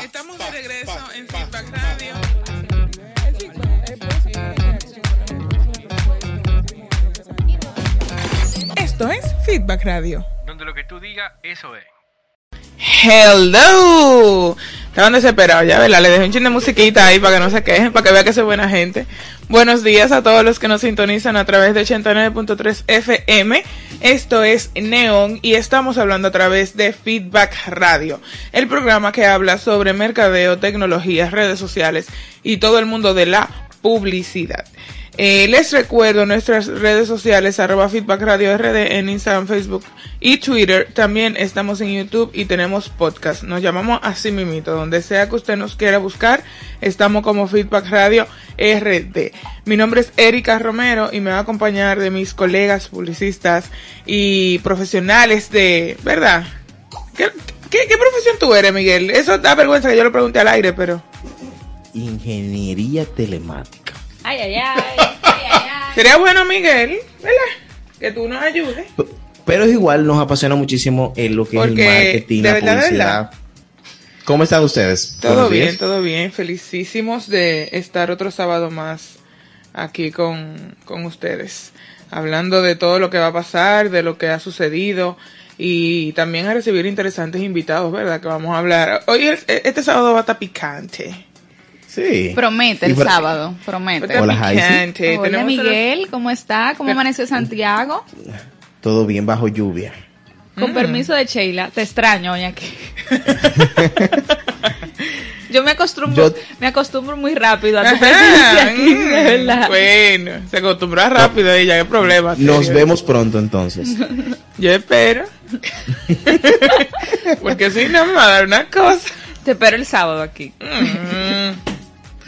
Estamos de regreso en Feedback Radio. Esto es Feedback Radio. Donde lo que tú digas, eso es. Hello. Estaban desesperados, ya, ¿verdad? Le dejé un chin de musiquita ahí para que no se quejen, para que vean que soy buena gente. Buenos días a todos los que nos sintonizan a través de 89.3 FM. Esto es Neon y estamos hablando a través de Feedback Radio, el programa que habla sobre mercadeo, tecnologías, redes sociales y todo el mundo de la publicidad. Eh, les recuerdo nuestras redes sociales, arroba Feedback Radio RD en Instagram, Facebook y Twitter. También estamos en YouTube y tenemos podcast. Nos llamamos así mimito. Donde sea que usted nos quiera buscar, estamos como Feedback Radio RD. Mi nombre es Erika Romero y me va a acompañar de mis colegas publicistas y profesionales de, ¿verdad? ¿Qué, qué, qué profesión tú eres, Miguel? Eso da vergüenza que yo lo pregunte al aire, pero... Ingeniería telemática. Ay, ay, ay. ay, ay, ay. Sería bueno, Miguel, ¿verdad? Que tú nos ayudes. Pero es igual, nos apasiona muchísimo en lo que Porque, es el marketing, de la de publicidad. ¿Cómo están ustedes? Todo bien, todo bien. Felicísimos de estar otro sábado más aquí con, con ustedes. Hablando de todo lo que va a pasar, de lo que ha sucedido y también a recibir interesantes invitados, ¿verdad? Que vamos a hablar. Hoy es- este sábado va a estar picante. Sí. Promete el sábado, promete. Hola, Jaisi. Hola Miguel, ¿cómo está? ¿Cómo amaneció Santiago? Todo bien bajo lluvia. Con permiso de Sheila, te extraño hoy aquí. Yo me acostumbro, Yo- me acostumbro muy rápido a tu presencia aquí, mm, de verdad. Bueno, se acostumbró rápido ella, qué problema. Nos serio. vemos pronto entonces. Yo espero. Porque si no me va a dar una cosa. Te espero el sábado aquí. Mm.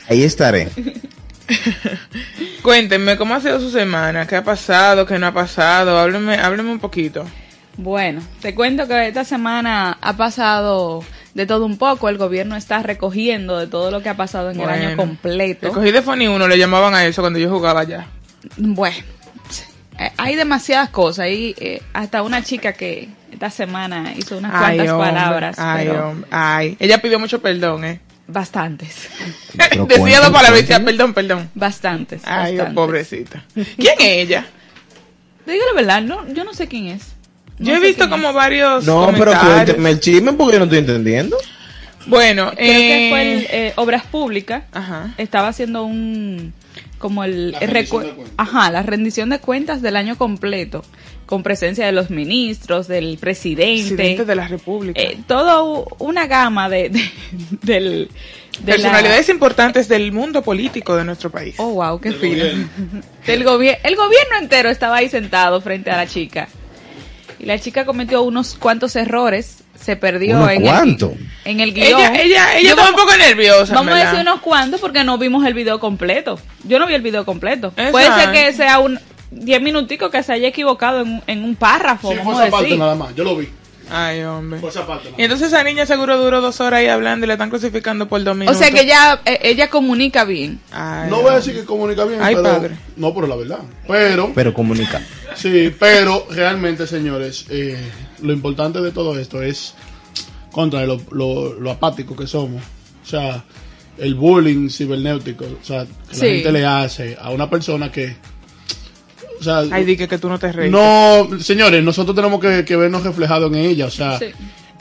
Ahí estaré. Cuéntenme cómo ha sido su semana, qué ha pasado, qué no ha pasado, hábleme, hábleme un poquito. Bueno, te cuento que esta semana ha pasado de todo un poco. El gobierno está recogiendo de todo lo que ha pasado en el año completo. Te cogí de Fony 1, le llamaban a eso cuando yo jugaba allá. Bueno, eh, hay demasiadas cosas. Hay eh, hasta una chica que esta semana hizo unas cuantas hombre, palabras, ay, pero hombre, ay. Ella pidió mucho perdón, ¿eh? Bastantes, Decía dos cuéntame, palabras, cuéntame. perdón, perdón. bastantes. Ay, bastantes. pobrecita. ¿Quién es ella? Digo la verdad, no, yo no sé quién es. No yo he visto como es. varios No, pero cuénteme el chisme porque yo no estoy entendiendo. Bueno, Creo que eh, fue el, eh, Obras Públicas. Ajá. Estaba haciendo un como el, ajá la rendición de cuentas del año completo con presencia de los ministros del presidente, Presidente de la República. eh, todo una gama de, de- del de la- Personalidades importantes del mundo político de nuestro país. oh wow qué fino. del gobierno el gobierno entero estaba ahí sentado frente a la chica. Y la chica cometió unos cuantos errores se perdió ¿Unos en cuantos? el ella, en el guion ella, ella, ella Yo estaba un poco nerviosa. Vamos a decir unos cuantos porque no vimos el video completo. Yo no vi el video completo. Exacto. Puede ser que sea un 10 minuticos que se haya equivocado en, en un párrafo, Sí, fue esa a parte decir. nada más, yo lo vi. Ay, hombre. Fue esa parte nada Y entonces esa niña seguro duró dos horas ahí hablando y la están crucificando por dos O minutos. sea que ella, eh, ella comunica bien. Ay, No voy a decir que comunica bien, Ay, pero... padre. No, pero la verdad. Pero, Pero comunica. sí, pero realmente, señores, eh, lo importante de todo esto es contra lo, lo, lo apático que somos. O sea, el bullying cibernéutico, o sea, que Sí. la gente le hace a una persona que... O sea, Ay, di que, que tú no te reís. no, señores, nosotros tenemos que, que vernos reflejados en ella. O sea, Sí.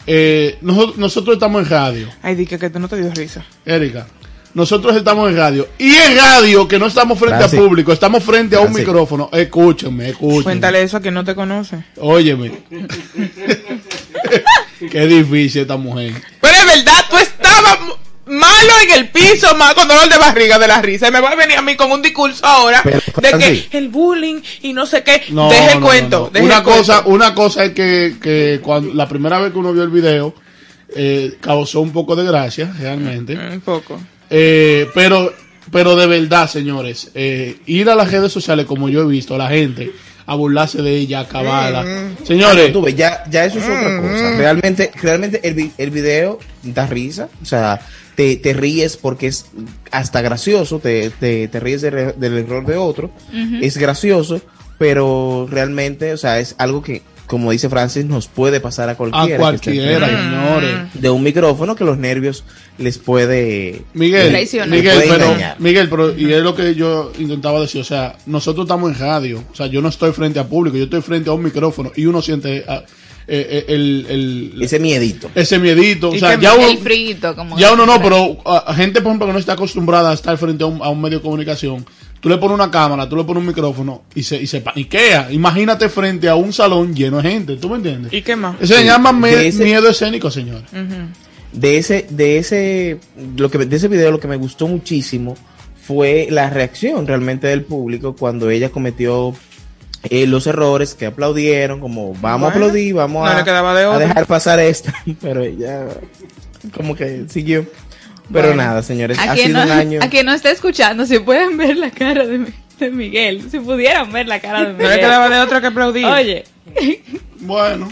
eh, nosotros, nosotros estamos en radio. Ay, di que, que tú no te dio risa. Erika, nosotros estamos en radio. Y en radio, que no estamos frente Francis. a público, estamos frente a un micrófono. Escúchenme, escúchenme. Cuéntale eso a quien no te conoce. Óyeme. Qué difícil esta mujer. Pero es verdad, tú estabas malo en el piso, mal, con dolor de barriga de la risa. Y me va a venir a mí con un discurso ahora Pero, de que el bullying y no sé qué. No, deje el no, cuento. no, no. deje Una el cuento. cosa, una cosa es que, que cuando la primera vez que uno vio el video eh, causó un poco de gracia, realmente. Un poco. Eh, pero, pero de verdad, señores, eh, ir a las redes sociales como yo he visto, la gente a burlarse de ella, acabarla. Mm. Señores, Tú ves, ya, ya eso es otra cosa. Realmente, realmente el, el video da risa. O sea, te, te ríes porque es hasta gracioso. Te, te, te ríes del, del error de otro. Es gracioso, pero realmente, o sea, es algo que como dice Francis, nos puede pasar a A cualquiera. que esté cualquiera, señores. De un micrófono que los nervios les puede... Miguel, Traicionar. Miguel, Puede pero, engañar. Miguel, pero, y es lo que yo intentaba decir, o sea, nosotros estamos en radio, o sea, yo no estoy frente a público, yo estoy frente a un micrófono y uno siente ah, eh, eh, el, el- Ese miedito. ese miedito, o sea, ya uno, El frito, como ya uno no, pero a gente, por ejemplo, que no está acostumbrada a estar frente a un, a un medio de comunicación, tú le pones una cámara, tú le pones un micrófono y se, y se paniquea. Imagínate frente a un salón lleno de gente, ¿tú me entiendes? ¿Y qué más? Eso se Sí, llama me- de ese- miedo escénico, señor. De ese, de ese, lo que, de ese video lo que me gustó muchísimo fue la reacción realmente del público cuando ella cometió eh, los errores que aplaudieron, como vamos a aplaudir, vamos no a, de a dejar pasar esta, pero ella como que siguió. Pero Bueno, nada, señores, ha sido no, un año. a quien no está escuchando, si pueden ver la cara de, Mi- de Miguel, si pudieran ver la cara de No le Miguel. quedaba de otra que aplaudir. Oye, Bueno,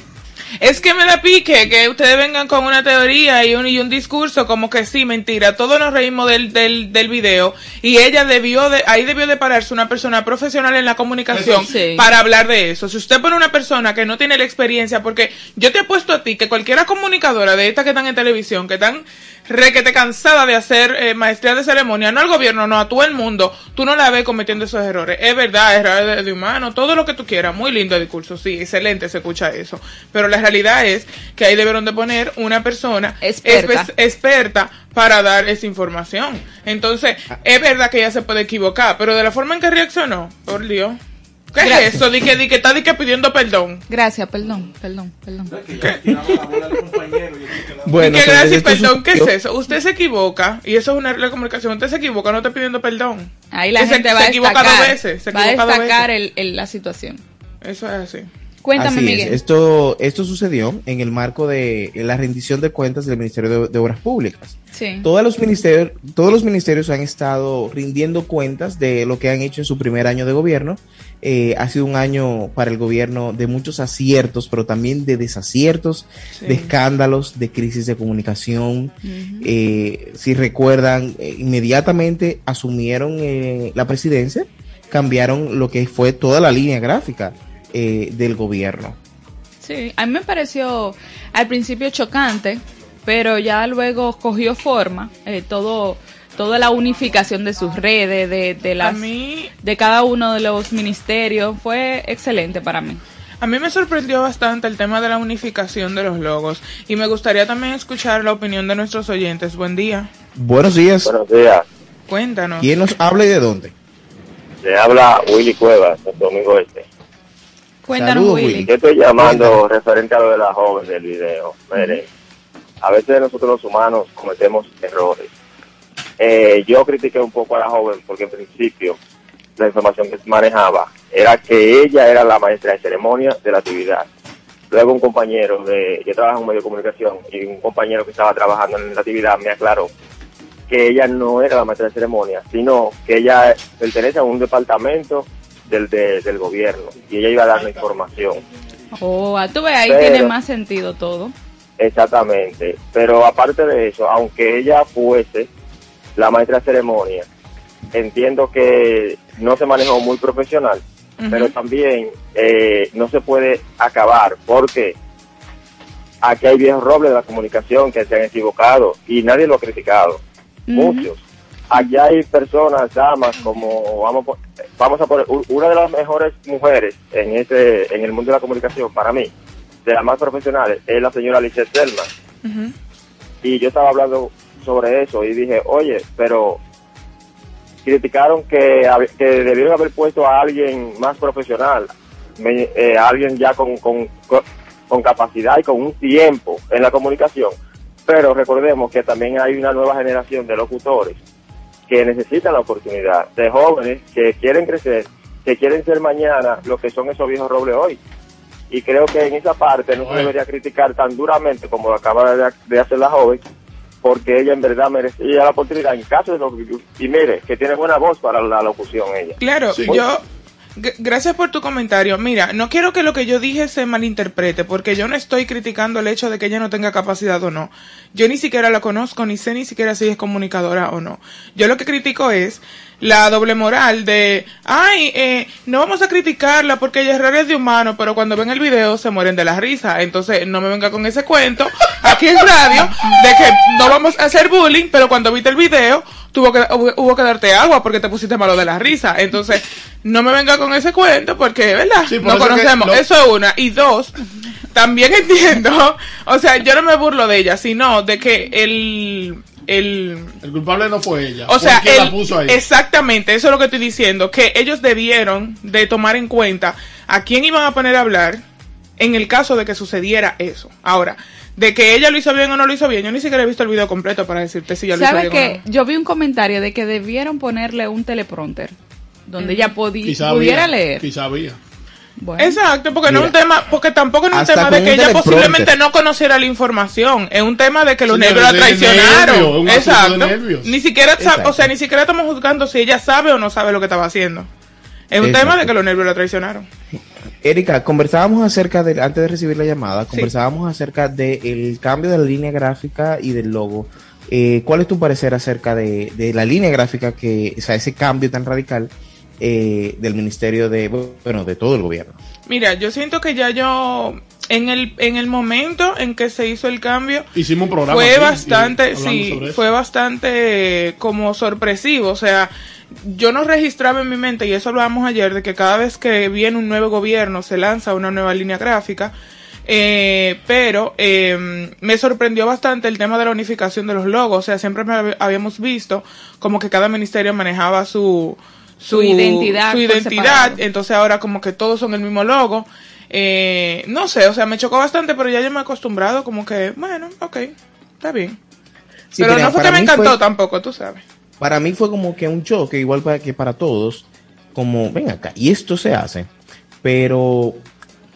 Es que me da pique que ustedes vengan con una teoría y un, y un discurso como que sí, mentira. Todos nos reímos del, del, del video y ella debió de, ahí debió de pararse una persona profesional en la comunicación sí. para hablar de eso. Si usted pone una persona que no tiene la experiencia, porque yo te he puesto a ti que cualquiera comunicadora de estas que están en televisión, que están requete cansada de hacer eh, maestría de ceremonia, no al gobierno, no a todo el mundo, tú no la ves cometiendo esos errores. Es verdad, errores de, de humano, todo lo que tú quieras, muy lindo el discurso, sí, excelente, se escucha eso. Pero la realidad es que ahí debieron de poner una persona Experta. espe- experta para dar esa información. Entonces, es verdad que ella se puede equivocar, pero de la forma en que reaccionó, por Dios. ¿Qué Gracias. es eso? Di que, di que está di que pidiendo perdón. gracias, perdón, perdón, perdón. Bueno, y que señores, gracias perdón, ¿qué es eso? Usted se equivoca, y eso es una regla de comunicación, usted se equivoca, no está pidiendo perdón. Ahí la Que se- gente se, va a equivoca destacar, dos veces, se va a equivoca dos destacar veces. el, el- la situación. Eso es así. Cuéntame, Así es. Miguel. Esto, esto sucedió en el marco de la rendición de cuentas del Ministerio de, de Obras Públicas. Sí. Todos los ministerios, todos los ministerios han estado rindiendo cuentas de lo que han hecho en su primer año de gobierno. Eh, ha sido un año para el gobierno de muchos aciertos, pero también de desaciertos, Sí. de escándalos, de crisis de comunicación. Eh, si recuerdan, eh, inmediatamente asumieron eh, la presidencia, cambiaron lo que fue toda la línea gráfica eh, del gobierno. Sí, a mí me pareció al principio chocante, pero ya luego cogió forma eh, todo toda la unificación de sus redes, de, de las mí, de cada uno de los ministerios, fue excelente para mí. a mí me sorprendió bastante el tema de la unificación de los logos y me gustaría también escuchar la opinión de nuestros oyentes. Buen día. Buenos días. Buenos días. Cuéntanos. ¿Quién nos habla y de dónde? Le habla Willy Cuevas, Santo Domingo Este. Cuéntanos, Saludos, Willy. Yo estoy llamando referente a lo de la joven del video. Mire, a veces nosotros los humanos cometemos errores. Eh, yo critiqué un poco a la joven porque en principio la información que manejaba era que ella era la maestra de ceremonia de la actividad. Luego un compañero de, yo trabajo en un medio de comunicación y un compañero que estaba trabajando en la actividad me aclaró que ella no era la maestra de ceremonia, sino que ella pertenece a un departamento del, de- del gobierno y ella iba a dar la información. Oh, ah, tú ves, ahí Pero- tiene más sentido todo. Exactamente. Pero aparte de eso, aunque ella fuese la maestra de ceremonia, entiendo que no se manejó muy profesional, pero también eh, no se puede acabar porque aquí hay viejos robles de la comunicación que se han equivocado y nadie lo ha criticado. Muchos. Aquí hay personas, damas, como vamos, a po- vamos a poner una de las mejores mujeres en ese en el mundo de la comunicación para mí, de las más profesionales, es la señora Alicia Selman. Ujú. Y yo estaba hablando sobre eso y dije, oye, pero criticaron que, que debieron haber puesto a alguien más profesional, me- eh, a alguien ya con, con- con capacidad y con un tiempo en la comunicación. Pero recordemos que también hay una nueva generación de locutores que necesitan la oportunidad, de jóvenes que quieren crecer, que quieren ser mañana lo que son esos viejos robles hoy. Y creo que en esa parte no se debería criticar tan duramente como lo acaba de, de hacer la joven, porque ella en verdad merecía la oportunidad en caso de lo y mire que tiene buena voz para la locución ella Claro, Sí. yo. Gracias por tu comentario. Mira, no quiero que lo que yo dije se malinterprete, porque yo no estoy criticando el hecho de que ella no tenga capacidad o no. Yo ni siquiera la conozco, ni sé ni siquiera si es comunicadora o no. Yo lo que critico es la doble moral de, ay, eh, no vamos a criticarla porque hay errores de humano, pero cuando ven el video se mueren de la risa. Entonces, no me venga con ese cuento aquí en radio de que no vamos a hacer bullying, pero cuando viste el video tuvo que, hubo que darte agua porque te pusiste malo de la risa. Entonces, no me venga con ese cuento porque, ¿verdad? Sí, por no que conocemos. lo- Eso es una. Y dos, también entiendo, o sea, yo no me burlo de ella, sino de que el, el, El culpable no fue ella. o sea, la puso ahí. exactamente, eso es lo que estoy diciendo, que ellos debieron de tomar en cuenta a quién iban a poner a hablar en el caso de que sucediera eso. Ahora, de que ella lo hizo bien o no lo hizo bien, yo ni siquiera he visto el video completo para decirte si ya lo hizo ¿Sabes bien o que Yo vi un comentario de que debieron ponerle un teleprompter donde ella Quizá pudiera había, leer. Quizá había. Bueno, Exacto, porque no es un tema, porque tampoco no es un tema de que ella posiblemente no conociera la información, es un tema de que los Señores, nervios la de traicionaron. nervio, de Exacto. Ni siquiera Exacto. o sea, ni siquiera estamos juzgando si ella sabe o no sabe lo que estaba haciendo. Es un Exacto. tema de que los nervios la traicionaron. Erika, conversábamos acerca de, antes de recibir la llamada, conversábamos acerca del cambio de la línea gráfica y del logo. Eh, ¿Cuál es tu parecer acerca de, de la línea gráfica que, o sea, ese cambio tan radical eh, del ministerio de, bueno, de todo el gobierno? Mira, yo siento que ya yo, en el, en el momento en que se hizo el cambio, Hicimos un programa. fue aquí, bastante, sí, fue bastante eh, como sorpresivo. O sea, yo no registraba en mi mente, y eso hablábamos ayer, de que cada vez que viene un nuevo gobierno se lanza una nueva línea gráfica. Eh, pero eh, me sorprendió bastante el tema de la unificación de los logos. O sea, siempre me hab- habíamos visto como que cada ministerio manejaba su, Su identidad su identidad. separado. Entonces ahora como que todos son el mismo logo. Eh, no sé, o sea, me chocó bastante, pero ya yo me he acostumbrado como que, bueno, ok, está bien. Sí, pero mira, no fue que me encantó fue- tampoco, tú sabes. para mí fue como que un choque, igual para que para todos, como, ven acá, y esto se hace, pero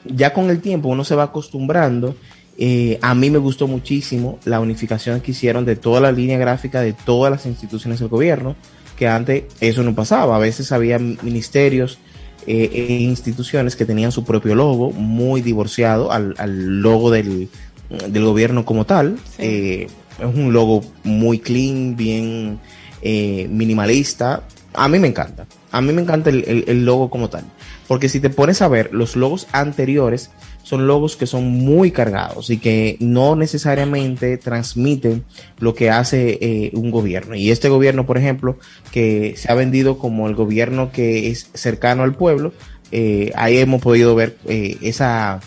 ya con el tiempo uno se va acostumbrando. Eh, a mí me gustó muchísimo la unificación que hicieron de toda la línea gráfica de todas las instituciones del gobierno, que antes eso no pasaba. A veces había ministerios eh, e instituciones que tenían su propio logo, muy divorciado al, al logo del, del gobierno como tal. Sí. Eh, es un logo muy clean, bien eh, minimalista. A mí me encanta. A mí me encanta el, el- el logo como tal. Porque si te pones a ver, los logos anteriores son logos que son muy cargados y que no necesariamente transmiten lo que hace eh, un gobierno. Y este gobierno, por ejemplo, que se ha vendido como el gobierno que es cercano al pueblo, eh, ahí hemos podido ver eh, esa,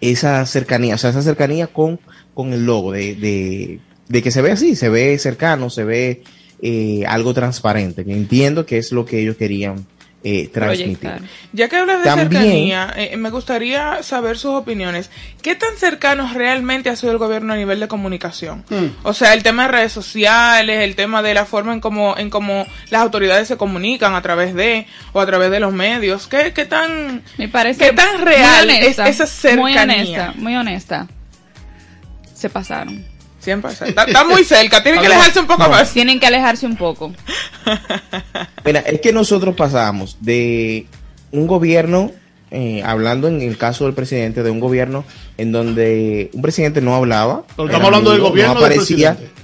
esa cercanía, o sea, esa cercanía con, con el logo, de, de, de que se ve así, se ve cercano, se ve eh, algo transparente. que Entiendo que es lo que ellos querían eh, transmitir. proyectar. Ya que hablas de También- cercanía, eh, me gustaría saber sus opiniones. ¿Qué tan cercanos realmente ha sido el gobierno a nivel de comunicación? Mm. O sea, el tema de redes sociales, el tema de la forma en cómo en cómo las autoridades se comunican a través de o a través de los medios. ¿Qué, qué tan Me parece qué tan muy real honesta, es esa cercanía? Muy honesta, muy honesta. Se pasaron. Siempre está, está- muy cerca, tiene que alejarse un poco no. más. Tienen que alejarse un poco. Mira, es que nosotros pasamos de un gobierno, eh, hablando en el caso del presidente, de un gobierno en donde un presidente no hablaba. Pero estamos hablando del gobierno no del aparecía. presidente.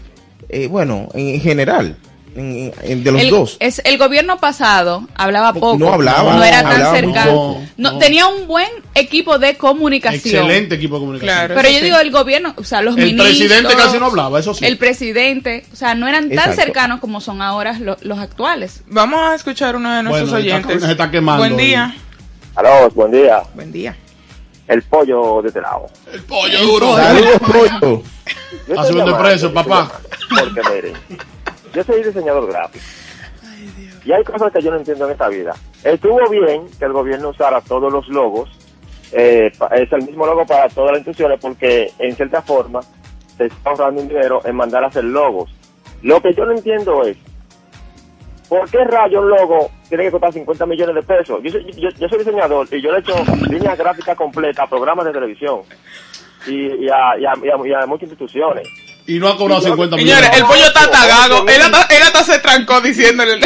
eh, bueno, en general, en- en- de los el, dos. Es, el gobierno pasado hablaba No poco. hablaba, No era tan cercano. poco. No, No. Tenía un buen equipo de comunicación. Excelente equipo de comunicación. Claro. Pero yo sí. digo, el gobierno, o sea, los El ministros. presidente casi no hablaba, eso sí. El presidente, o sea, no eran tan Exacto. cercanos como son ahora lo- los actuales. Vamos a escuchar uno de nuestros Bueno, está- oyentes. se está quemando Buen día. Aló, buen día. Buen día. El pollo de este lado. El pollo duro. Saludos, pollo. Está subiendo yo papá. Porque miren, yo soy diseñador gráfico. Y hay cosas que yo no entiendo en esta vida. Estuvo bien que el gobierno usara todos los logos. eh, es el mismo logo para todas las instituciones porque en cierta forma se está ahorrando un dinero en mandar a hacer logos. Lo que yo no entiendo es, ¿por qué rayo un logo tiene que costar 50 millones de pesos? Yo yo, yo soy diseñador y yo le he hecho línea gráfica completa a programas de televisión y a muchas instituciones. Y no ha cobrado 50 Señores, millones. el pollo está tagado. Él hasta, él hasta se trancó diciéndole.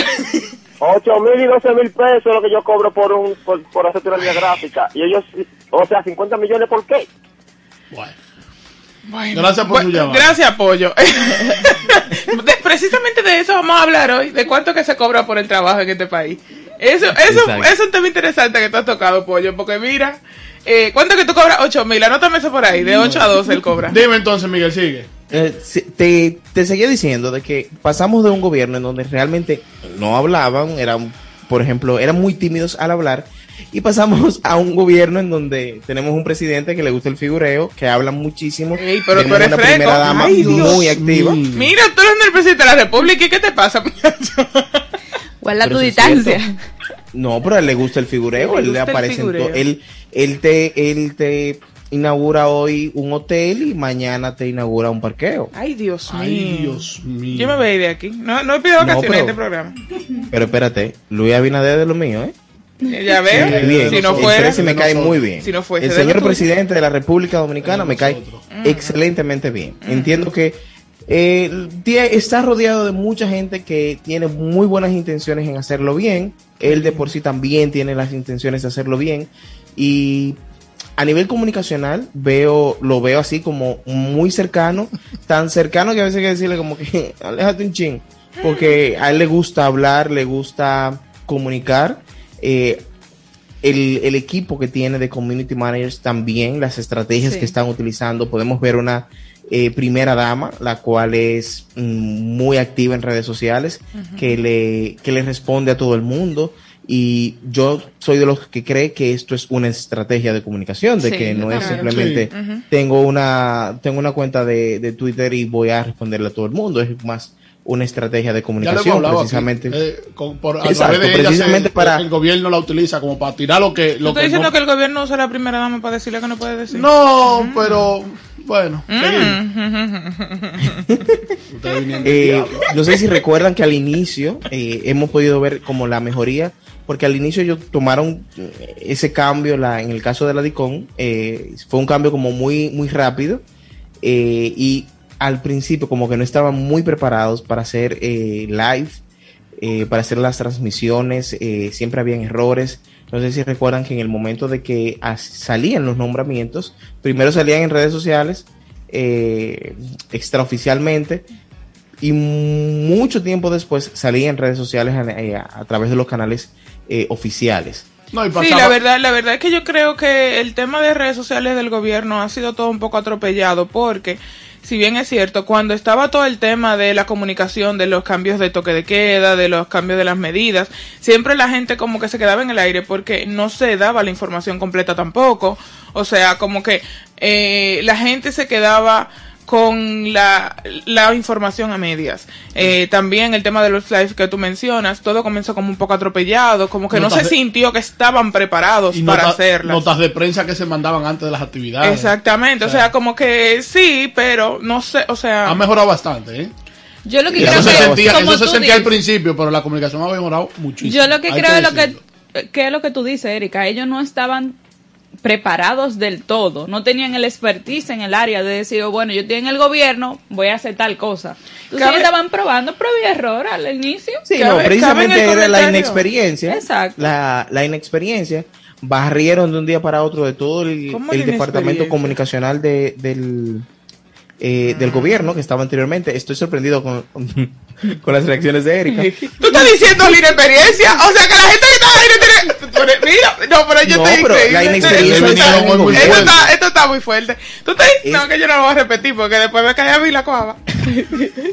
8 mil y 12 mil pesos es lo que yo cobro por un por, por hacer una línea gráfica. Y ellos, o sea, 50 millones, ¿por qué? Bueno. Bueno, Gracias por su bueno, llamada. Gracias, pollo. De- precisamente de eso vamos a hablar hoy, de cuánto que se cobra por el trabajo en este país. Eso, eso, Exacto. es un tema interesante que tú has tocado, Pollo, porque mira, eh, ¿cuánto que tú cobras? 8 mil, anótame eso por ahí, de 8 a 12 él cobra. Dime entonces, Miguel, sigue. Eh, te, te seguía diciendo de que pasamos de un gobierno en donde realmente no hablaban, eran, por ejemplo, eran muy tímidos al hablar, y pasamos a un gobierno en donde tenemos un presidente que le gusta el figureo, que habla muchísimo, Ey, pero tú tenemos eres una fresco. primera dama Ay, muy activa. Mira, tú eres el presidente de la República, ¿y qué te pasa, muchacho? Guarda tu distancia. No, pero a él le gusta el figureo, él le el aparece en figureo. él, él te, él te inaugura hoy un hotel y mañana te inaugura un parqueo. Ay, Dios mío. Ay, Dios mío. Yo me voy de aquí. No, no he pedido No, vacaciones en pero- este programa. Pero espérate, Luis Abinader de lo mío, ¿eh? Ya veo. Sí, Bien, si no el fuera. precio me cae nosotros. muy bien. Si no fuese el señor presidente de la República Dominicana me cae nosotros. excelentemente bien. Entiendo que eh, está rodeado de mucha gente que tiene muy buenas intenciones en hacerlo bien. Él de por sí también tiene las intenciones de hacerlo bien. Y a nivel comunicacional veo, lo veo así como muy cercano, tan cercano que a veces hay que decirle como que aléjate un ching, porque a él le gusta hablar, le gusta comunicar. Eh, el, el equipo que tiene de community managers también, las estrategias Sí. que están utilizando. Podemos ver una eh, primera dama, la cual es mm, muy activa en redes sociales, que, le, que le responde a todo el mundo. Y yo soy de los que cree que esto es una estrategia de comunicación, de Sí, que no es simplemente Sí. Tengo una tengo una cuenta de, de Twitter y voy a responderle a todo el mundo. Es más una estrategia de comunicación, precisamente. eh, con- por, a Exacto, través de ella precisamente se- para- el gobierno la utiliza como para tirar lo que ¿Tú lo estás que diciendo no, que el gobierno usa la primera dama para decirle que no puede decir? no pero bueno. Mm. Eh, no sé si recuerdan que al inicio eh, hemos podido ver como la mejoría, porque al inicio ellos tomaron eh, ese cambio, en el caso de la DICON, eh, fue un cambio como muy, muy rápido eh, y al principio como que no estaban muy preparados para hacer live, para hacer las transmisiones, siempre habían errores. No sé si recuerdan que en el momento de que salían los nombramientos, primero salían en redes sociales, extraoficialmente, y mucho tiempo después salía en redes sociales a través de los canales eh, oficiales. no y Sí, pasaba- la verdad, la verdad es que yo creo que el tema de redes sociales del gobierno ha sido todo un poco atropellado porque si bien es cierto, cuando estaba todo el tema de la comunicación, de los cambios de toque de queda, de los cambios de las medidas, siempre la gente como que se quedaba en el aire porque no se daba la información completa tampoco. O sea, como que eh, la gente se quedaba con la, la información a medias. Eh, también el tema de los lives que tú mencionas, todo comenzó como un poco atropellado, como que no se de- sintió que estaban preparados y para nota- hacerlas. notas de prensa que se mandaban antes de las actividades Exactamente, o O sea, como que sí, pero no sé, o sea, ha mejorado bastante ¿eh? Yo lo que Y eso creo se que, sentía, como eso se sentía al principio pero la comunicación ha mejorado muchísimo Yo lo que Hay creo es lo que, que es lo que tú dices, Erika. Ellos no estaban preparados del todo. No tenían el expertise en el área de decir, oh, bueno, yo estoy en el gobierno, voy a hacer tal cosa. Entonces Cabe- estaban probando prueba y error al inicio. Sí, Cabe- no, precisamente era la inexperiencia. Exacto. La, la inexperiencia. Barrieron de un día para otro de todo el, ¿Cómo el la departamento comunicacional de, del, eh, del gobierno que estaba anteriormente. Estoy sorprendido con, con, las reacciones de Erika. tú estás diciendo la inexperiencia, o sea, que la gente que está ahí no tiene- Mira, no, pero yo No, estoy pero la inexperiencia Esto está muy esto fuerte. está, esto está muy fuerte. Tú estás, Es- no, que yo no lo voy a repetir porque después me cae a mí la cuava.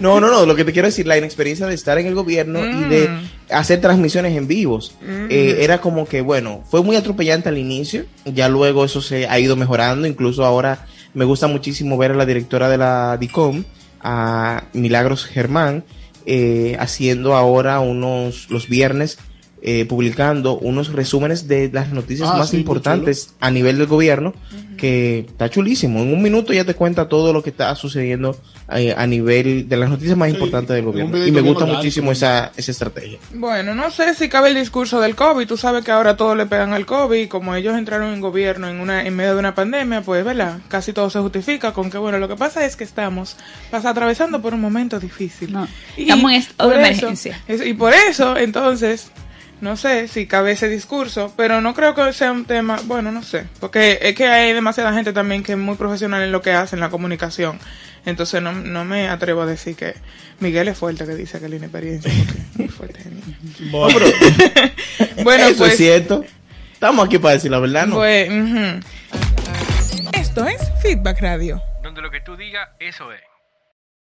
No, no, no, lo que te quiero decir, la inexperiencia de estar en el gobierno y de Mm. hacer transmisiones en vivos. Eh, era como que, bueno, fue muy atropellante al inicio, ya luego eso se ha ido mejorando, incluso ahora me gusta muchísimo ver a la directora de la DICOM, a Milagros Germán, eh, haciendo ahora unos, los viernes, eh, publicando unos resúmenes de las noticias Ah, más sí, importantes a nivel del gobierno, que está chulísimo. En un minuto ya te cuenta todo lo que está sucediendo eh, a nivel de las noticias más Sí, importantes del gobierno. Y me gusta muchísimo esa, esa estrategia. Bueno, no sé si cabe el discurso del COVID. Tú sabes que ahora todos le pegan al COVID. y Como ellos entraron en gobierno en una en medio de una pandemia, pues, ¿verdad? Casi todo se justifica con que, bueno, lo que pasa es que estamos pas- atravesando por un momento difícil. No, Y estamos en estado eso- emergencia. es- y por eso, entonces, no sé si cabe ese discurso, pero no creo que sea un tema, bueno, no sé, porque es que hay demasiada gente también que es muy profesional en lo que hace, en la comunicación. Entonces no, no me atrevo a decir que Miguel es fuerte que dice que la inexperiencia, es muy fuerte. Bueno, bueno, Eso pues, es cierto. Estamos aquí para decir la verdad, ¿no? pues, ujú. Esto es Feedback Radio. Donde lo que tú digas, eso es.